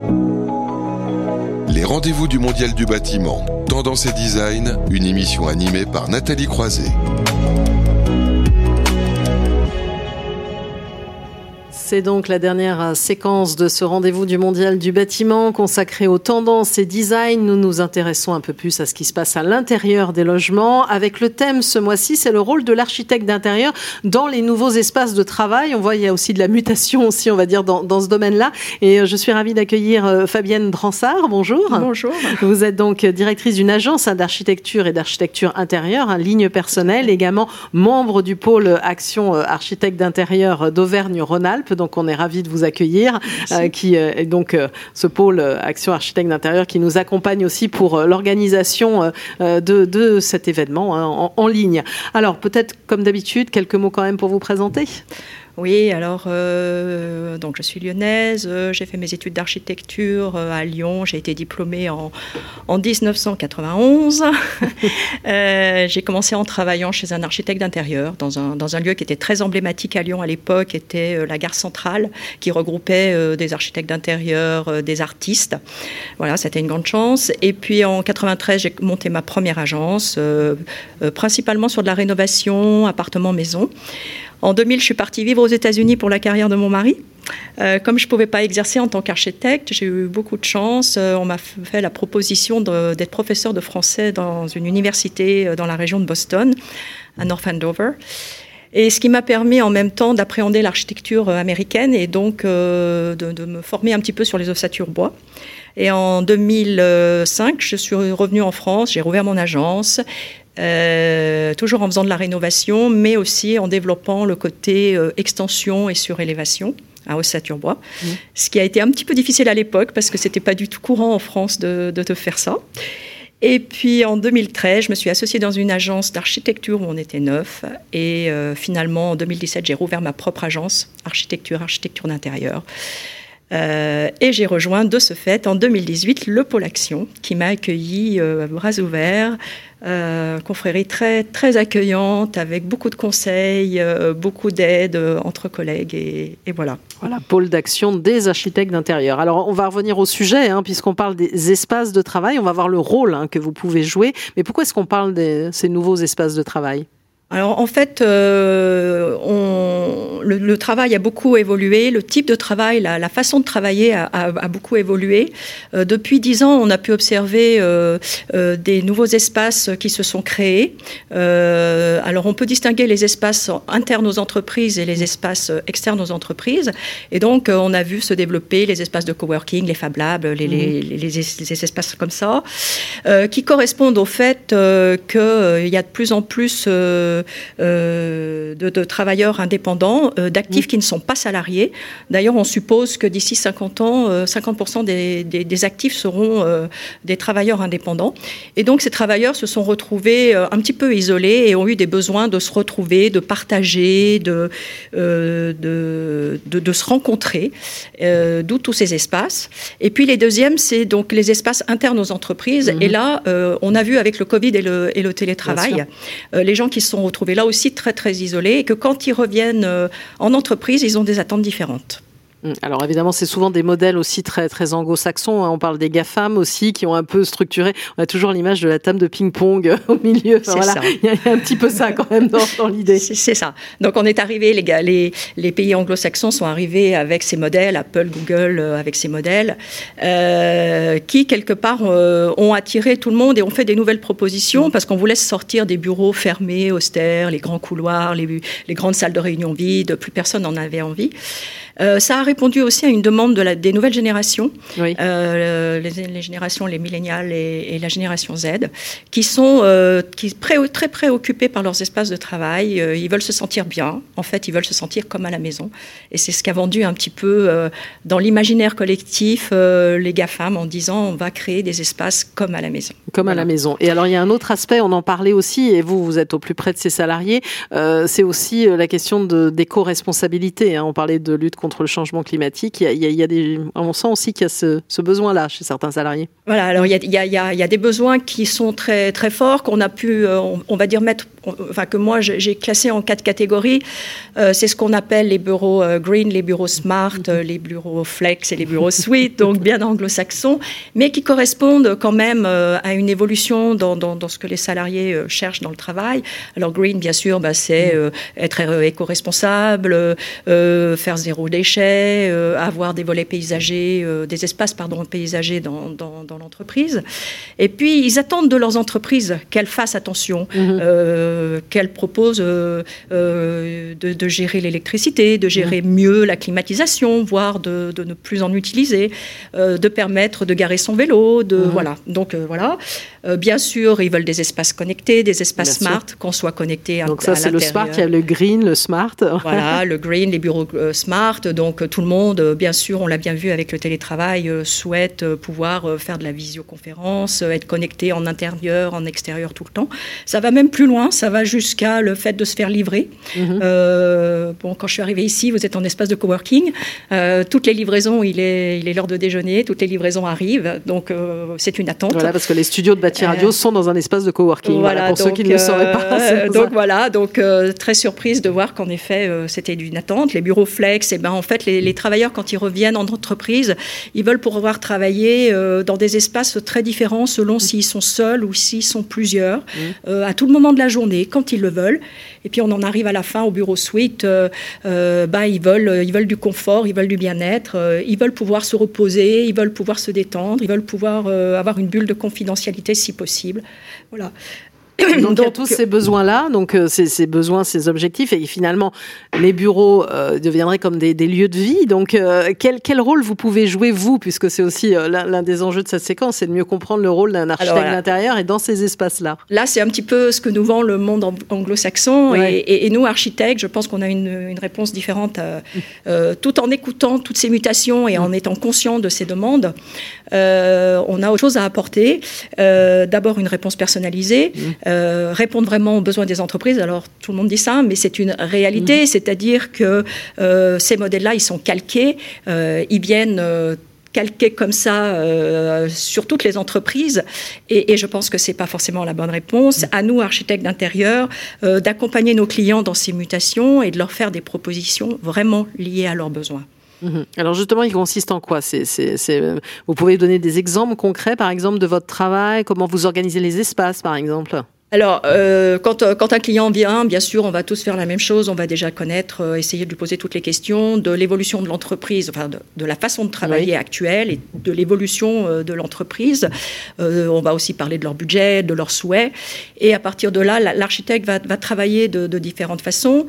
Les rendez-vous du Mondial du bâtiment, Tendance et Design, une émission animée par Nathalie Croiset. C'est donc la dernière euh, séquence de ce rendez-vous du Mondial du bâtiment consacré aux tendances et design. Nous nous intéressons un peu plus à ce qui se passe à l'intérieur des logements avec le thème ce mois-ci, c'est le rôle de l'architecte d'intérieur dans les nouveaux espaces de travail. On voit il y a aussi de la mutation aussi, on va dire, dans, dans ce domaine-là. Et euh, je suis ravie d'accueillir euh, Fabienne Dransard. Bonjour. Bonjour. Vous êtes donc directrice d'une agence d'architecture et d'architecture intérieure, hein, ligne personnelle, également membre du pôle action architecte d'intérieur d'Auvergne-Rhône-Alpes donc on est ravi de vous accueillir, euh, qui euh, est donc euh, ce pôle Action Architecte d'intérieur qui nous accompagne aussi pour l'organisation de, cet événement hein, en ligne. Alors peut-être comme d'habitude, quelques mots quand même pour vous présenter. Oui, alors euh, donc je suis lyonnaise, euh, j'ai fait mes études d'architecture euh, à Lyon, j'ai été diplômée en, en 1991. j'ai commencé en travaillant chez un architecte d'intérieur dans un, lieu qui était très emblématique à Lyon à l'époque, était la gare centrale qui regroupait des architectes d'intérieur, des artistes. Voilà, c'était une grande chance. Et puis en 93, j'ai monté ma première agence, principalement sur de la rénovation, appartement, maison. En 2000, je suis partie vivre aux États-Unis pour la carrière de mon mari. Euh, comme je ne pouvais pas exercer en tant qu'architecte, j'ai eu beaucoup de chance. Euh, on m'a fait la proposition d'être professeur de français dans une université euh, dans la région de Boston, à North Andover. Et ce qui m'a permis en même temps d'appréhender l'architecture américaine et donc de, de, me former un petit peu sur les ossatures bois. Et en 2005, je suis revenue en France, j'ai rouvert mon agence. Euh, toujours en faisant de la rénovation, mais aussi en développant le côté euh, extension et surélévation à Ossature-Bois, mmh. ce qui a été un petit peu difficile à l'époque parce que c'était pas du tout courant en France de, de, faire ça. Et puis en 2013, je me suis associée dans une agence d'architecture où on était neuf. Et euh, finalement, en 2017, j'ai rouvert ma propre agence, architecture, architecture d'intérieur. Euh, et j'ai rejoint de ce fait en 2018 le Pôle Action qui m'a accueilli euh, à bras ouverts, euh, confrérie très, très accueillante avec beaucoup de conseils, beaucoup d'aide entre collègues et, voilà. Voilà, Pôle d'Action des architectes d'intérieur. Alors on va revenir au sujet hein, puisqu'on parle des espaces de travail, on va voir le rôle hein, que vous pouvez jouer. Mais pourquoi est-ce qu'on parle de ces nouveaux espaces de travail? Alors en fait, euh, on, le, travail a beaucoup évolué, le type de travail, la, façon de travailler a, beaucoup évolué. Euh, depuis dix ans, on a pu observer euh, des nouveaux espaces qui se sont créés. alors on peut distinguer les espaces internes aux entreprises et les espaces externes aux entreprises. Et donc on a vu se développer les espaces de coworking, les Fab Labs, les, les, mhm. les espaces comme ça, qui correspondent au fait qu'il y a de plus en plus euh, de, travailleurs indépendants, euh, d'actifs qui ne sont pas salariés. D'ailleurs, on suppose que d'ici 50 ans, 50% euh, des, actifs seront des travailleurs indépendants. Et donc, ces travailleurs se sont retrouvés un petit peu isolés et ont eu des besoins de se retrouver, de partager, de, de, de, se rencontrer, d'où tous ces espaces. Et puis, les deuxièmes, c'est donc les espaces internes aux entreprises. Et mhm. là, on a vu avec le Covid et le, et le télétravail, les gens qui se sont retrouvés là aussi très très isolés et que quand ils reviennent euh, en entreprise, ils ont des attentes différentes. Mm. Alors évidemment, c'est souvent des modèles aussi très très anglo-saxons. Hein. On parle des GAFAM aussi qui ont un peu structuré. On a toujours l'image de la table de ping-pong au milieu. voilà. Il y a un petit peu ça quand même dans, l'idée. C'est ça. Donc on est arrivé, les, gars, les, les pays anglo-saxons sont arrivés avec ces modèles, Apple, Google euh, avec ces modèles, euh, qui quelque part euh, ont attiré tout le monde et ont fait des nouvelles propositions parce qu'on voulait sortir des bureaux fermés, austères, les grands couloirs, les, les grandes salles de réunion vides. Plus personne n'en avait envie. Euh, ça a répondu aussi à une demande de la, des nouvelles générations, euh, les, générations, les millénials et, la génération Z, qui sont euh, qui, pré, très préoccupés par leurs espaces de travail. ils veulent se sentir bien. En fait, ils veulent se sentir comme à la maison. Et c'est ce qui a vendu un petit peu dans l'imaginaire collectif les GAFAM en disant on va créer des espaces comme à la maison. Comme à la maison. Et alors, il y a un autre aspect, on en parlait aussi, et vous, vous êtes au plus près de ces salariés, c'est aussi la question d'éco-responsabilité. Hein. On parlait de lutte contre le changement climatique. Il y a, des, on sent aussi qu'il y a ce, besoin-là chez certains salariés. Voilà, alors il y a, il y a, des besoins qui sont très, très forts, qu'on a pu, on, va dire, mettre, enfin que moi j'ai classé en quatre catégories. C'est ce qu'on appelle les bureaux green, les bureaux smart, mm-hmm. les bureaux flex et les bureaux suite, donc bien anglo-saxons, mais qui correspondent quand même à une évolution dans, dans, ce que les salariés cherchent dans le travail. Alors green, bien sûr, bah, c'est mm. être éco-responsable, faire zéro déchet, avoir des volets paysagers, des espaces pardon, paysagers dans, dans, dans l'entreprise. Et puis, ils attendent de leurs entreprises qu'elles fassent attention, mm-hmm. euh, qu'elles proposent euh, euh, de, gérer l'électricité, de gérer mm-hmm. mieux la climatisation, voire de, de, ne plus en utiliser, de permettre de garer son vélo, de mm-hmm. voilà. Donc voilà. Bien sûr, ils veulent des espaces connectés, des espaces smart, qu'on soit connecté à, Donc ça, c'est le smart, il y a le green, le smart. Voilà, le green, les bureaux smart. Donc tout le monde, bien sûr, on l'a bien vu avec le télétravail, souhaite pouvoir faire de la visioconférence, être connecté en intérieur, en extérieur tout le temps. Ça va même plus loin, ça va jusqu'à le fait de se faire livrer. Mhm. Euh, bon, quand je suis arrivée ici, vous êtes en espace de coworking. Euh, toutes les livraisons, il est, il est l'heure de déjeuner, toutes les livraisons arrivent, donc euh, c'est une attente. Voilà, parce que les studios de Bâti Radio sont dans un espace de coworking. Voilà, pour ceux qui ne le sauraient pas. donc voilà, donc très surprise de voir qu'en effet c'était une attente. Les bureaux flex, et eh ben en fait les, les, travailleurs quand ils reviennent en entreprise, ils veulent pouvoir travailler dans des espaces très différents selon s'ils sont seuls ou s'ils sont plusieurs, mmh. euh, à tout le moment de la journée, quand ils le veulent. Et puis on en arrive à la fin au bureau suite, euh, euh, bah, ils, veulent, ils veulent du confort, ils veulent du bien-être, ils veulent pouvoir se reposer, ils veulent pouvoir se détendre, ils veulent pouvoir avoir une bulle de confidentialité si possible. Voilà. Donc, il y a tous ces besoins-là, donc euh, ces, besoins, ces objectifs, et finalement, les bureaux euh, deviendraient comme des, lieux de vie. Donc, euh, quel, quel, rôle vous pouvez jouer, vous, puisque c'est aussi l'un des enjeux de cette séquence, c'est de mieux comprendre le rôle d'un architecte d'intérieur et dans ces espaces-là? Là, c'est un petit peu ce que nous vend le monde anglo-saxon, et, nous, architectes, je pense qu'on a une, une, réponse différente, tout en écoutant toutes ces mutations et en mm. étant conscient de ces demandes. on a autre chose à apporter. D'abord, une réponse personnalisée. Mm. Euh, répondre vraiment aux besoins des entreprises. Alors tout le monde dit ça, mais c'est une réalité, mhm. c'est-à-dire que euh, ces modèles-là, ils sont calqués, euh, ils viennent calquer comme ça sur toutes les entreprises. Et, je pense que c'est pas forcément la bonne réponse. Mhm. À nous, architectes d'intérieur, d'accompagner nos clients dans ces mutations et de leur faire des propositions vraiment liées à leurs besoins. Mhm. Alors justement, il consiste en quoi? Vous pouvez donner des exemples concrets, par exemple, de votre travail, comment vous organisez les espaces, par exemple? Alors, euh, quand, euh, quand, un client vient, bien sûr, on va tous faire la même chose. On va déjà connaître, euh, essayer de lui poser toutes les questions de l'évolution de l'entreprise, enfin de, la façon de travailler actuelle et de l'évolution de l'entreprise. on va aussi parler de leur budget, de leurs souhaits. Et à partir de là, l'architecte va, va, travailler de, de différentes façons.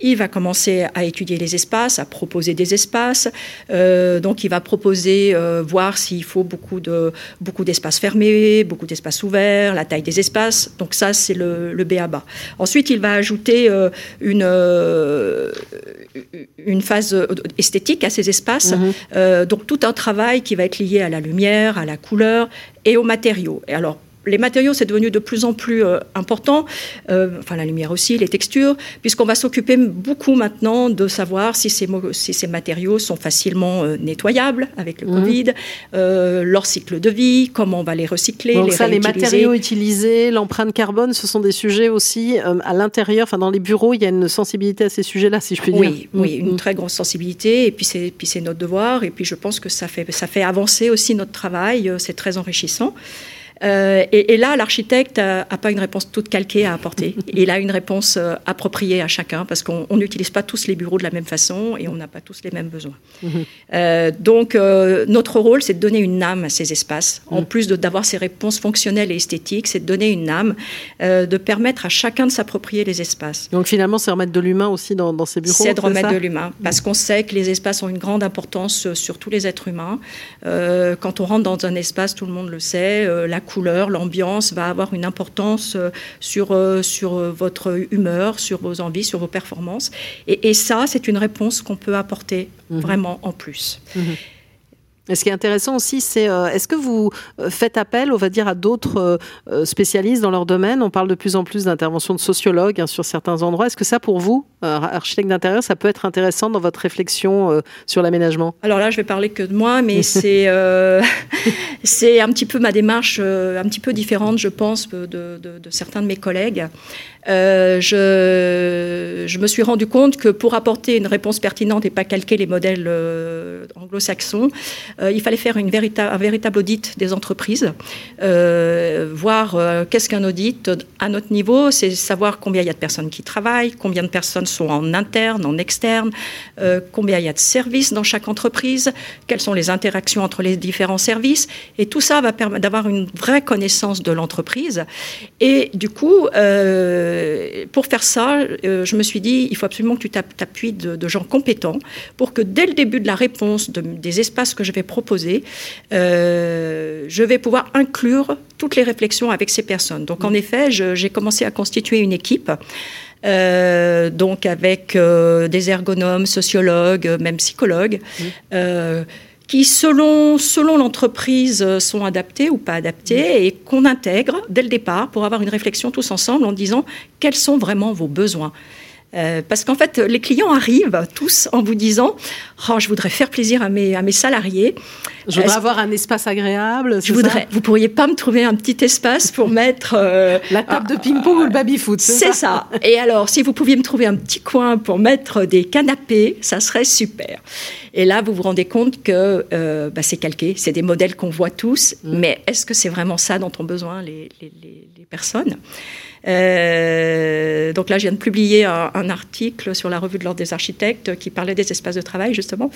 Il va commencer à étudier les espaces, à proposer des espaces. Euh, donc, il va proposer, euh, voir s'il faut beaucoup de beaucoup d'espaces fermés, beaucoup d'espaces ouverts, la taille des espaces. Donc ça, c'est le, le BABA. Ensuite, il va ajouter euh, une une phase esthétique à ces espaces. Mm-hmm. donc tout un travail qui va être lié à la lumière, à la couleur et aux matériaux. Et alors les matériaux, c'est devenu de plus en plus euh, important, euh, enfin la lumière aussi, les textures, puisqu'on va s'occuper beaucoup maintenant de savoir si ces, si ces matériaux sont facilement euh, nettoyables avec le mhm. Covid, leur cycle de vie, comment on va les recycler, Donc ça, les matériaux utilisés, l'empreinte carbone, ce sont des sujets aussi à l'intérieur, enfin dans les bureaux, il y a une sensibilité à ces sujets-là, si je puis dire. Oui, oui, une mhm. très grosse sensibilité, et puis c'est puis c'est notre devoir, et puis je pense que ça fait ça fait avancer aussi notre travail, c'est très enrichissant. Euh, et, là, l'architecte n'a pas une réponse toute calquée à apporter. Il a une réponse euh, appropriée à chacun parce qu'on n'utilise pas tous les bureaux de la même façon et on n'a pas tous les mêmes besoins. Mhm. Euh, donc, notre rôle, c'est de donner une âme à ces espaces. En mhm. plus d'avoir ces réponses fonctionnelles et esthétiques, c'est de donner une âme, de permettre à chacun de s'approprier les espaces. Donc, finalement, c'est remettre de l'humain aussi dans, dans ces bureaux C'est de remettre de l'humain parce qu'on sait que les espaces ont une grande importance sur tous les êtres humains. quand on rentre dans un espace, tout le monde le sait, la couleur, l'ambiance va avoir une importance euh, sur, euh, sur euh, votre humeur, sur vos envies, sur vos performances. Et, ça, c'est une réponse qu'on peut apporter mhm. vraiment en plus. Mhm. Et ce qui est intéressant aussi, c'est euh, est-ce que vous euh, faites appel, on va dire, à d'autres euh, spécialistes dans leur domaine? On parle de plus en plus d'interventions de sociologues hein, sur certains endroits. Est-ce que ça, pour vous, architecte d'intérieur, ça peut être intéressant dans votre réflexion sur l'aménagement? Alors là, je vais parler que de moi, mais c'est c'est un petit peu ma démarche, un petit peu différente, je pense, de, de, de certains de mes collègues. Euh, je, je, me suis rendu compte que pour apporter une réponse pertinente et pas calquer les modèles euh, anglo-saxons, euh, il fallait faire une un véritable audit des entreprises, voir qu'est-ce qu'un audit à notre niveau, c'est savoir combien il y a de personnes qui travaillent, combien de personnes sont en interne, en externe, combien il y a de services dans chaque entreprise, quelles sont les interactions entre les différents services, et tout ça va permettre d'avoir une vraie connaissance de l'entreprise. Et du coup, euh, euh, pour faire ça, euh, je me suis dit, il faut absolument que tu t'appuies de, de, gens compétents pour que dès le début de la réponse de, des espaces que je vais proposer, euh, je vais pouvoir inclure toutes les réflexions avec ces personnes. Donc en effet, j'ai commencé à constituer une équipe. Euh, donc avec euh, des ergonomes, sociologues, même psychologues, mmh. euh, qui, selon, selon l'entreprise, euh, sont adaptés ou pas adaptés et qu'on intègre dès le départ pour avoir une réflexion tous ensemble en disant quels sont vraiment vos besoins. Euh, parce qu'en fait, les clients arrivent tous en vous disant oh, Je voudrais faire plaisir à mes, à mes salariés. Je voudrais avoir un espace agréable. Je voudrais. Ça vous pourriez pas me trouver un petit espace pour mettre. Euh, La table de ping-pong ou le baby-foot. C'est ça. ça. Et alors, si vous pouviez me trouver un petit coin pour mettre des canapés, ça serait super. Et là, vous vous rendez compte que euh, bah, c'est calqué, c'est des modèles qu'on voit tous, mmh. mais est-ce que c'est vraiment ça dont ont besoin les, les, les personnes? Euh, donc là, je viens de publier un, un, article sur la revue de l'ordre des architectes qui parlait des espaces de travail, justement,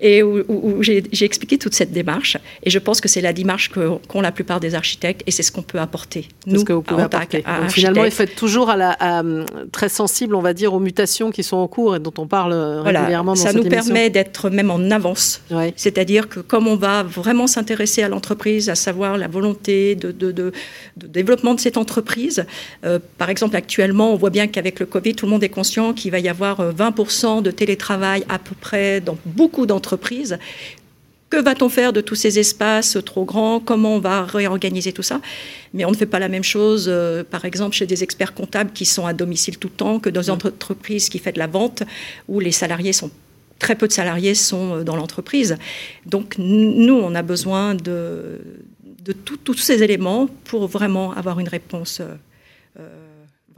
et où, où j'ai expliqué toute cette démarche. Et je pense que c'est la démarche qu'ont qu la plupart des architectes, et c'est ce qu'on peut apporter. Nous, ce que vous pouvez apporter. Donc, finalement, il faut être toujours à la, à, très sensible, on va dire, aux mutations qui sont en cours et dont on parle régulièrement voilà, dans Ça nous émission. permet d'être même en avance. Ouais. C'est-à-dire que comme on va vraiment s'intéresser à l'entreprise, à savoir la volonté de, de, de, de, développement de cette entreprise, euh, par exemple, actuellement, on voit bien qu'avec le Covid, tout le monde est conscient qu'il va y avoir 20% de télétravail à peu près dans beaucoup d'entreprises entreprise. Que va-t-on faire de tous ces espaces trop grands? Comment on va réorganiser tout ça? Mais on ne fait pas la même chose, euh, par exemple, chez des experts comptables qui sont à domicile tout le temps, que dans une entreprise qui fait de la vente, où les salariés sont très peu de salariés sont dans l'entreprise. Donc nous, on a besoin de, de tout, tous ces éléments pour vraiment avoir une réponse. Euh,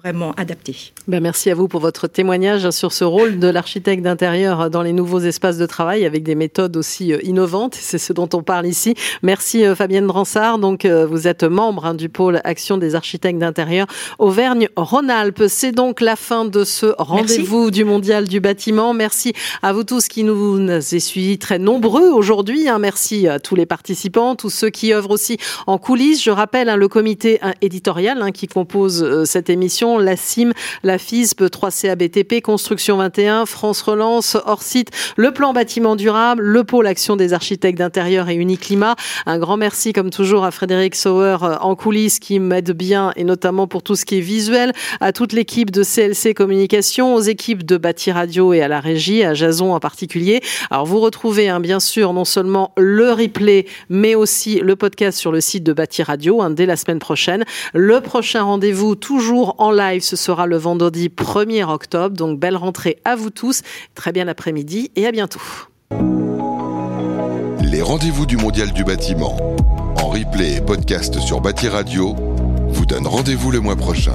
vraiment adapté. Ben merci à vous pour votre témoignage sur ce rôle de l'architecte d'intérieur dans les nouveaux espaces de travail avec des méthodes aussi innovantes. C'est ce dont on parle ici. Merci Fabienne Dransard. Donc vous êtes membre hein, du pôle Action des architectes d'intérieur Auvergne-Rhône-Alpes. C'est donc la fin de ce rendez-vous du Mondial du bâtiment. Merci à vous tous qui nous avez suivis très nombreux aujourd'hui. Hein. Merci à tous les participants, tous ceux qui œuvrent aussi en coulisses. Je rappelle hein, le comité éditorial qui compose euh, cette émission la CIM, la FISP, 3CABTP, Construction 21, France Relance, hors site, le plan bâtiment durable, le pôle action des architectes d'intérieur et Uniclimat. Un grand merci comme toujours à Frédéric Sauer en coulisses qui m'aide bien et notamment pour tout ce qui est visuel, à toute l'équipe de CLC Communication, aux équipes de Bâti Radio et à la régie, à Jason en particulier. Alors vous retrouvez hein, bien sûr non seulement le replay mais aussi le podcast sur le site de Bâti Radio hein, dès la semaine prochaine. Le prochain rendez-vous toujours en ce sera le vendredi 1er octobre. Donc belle rentrée à vous tous. Très bien l'après-midi et à bientôt. Les rendez-vous du Mondial du bâtiment en replay et podcast sur Bâti Radio vous donnent rendez-vous le mois prochain.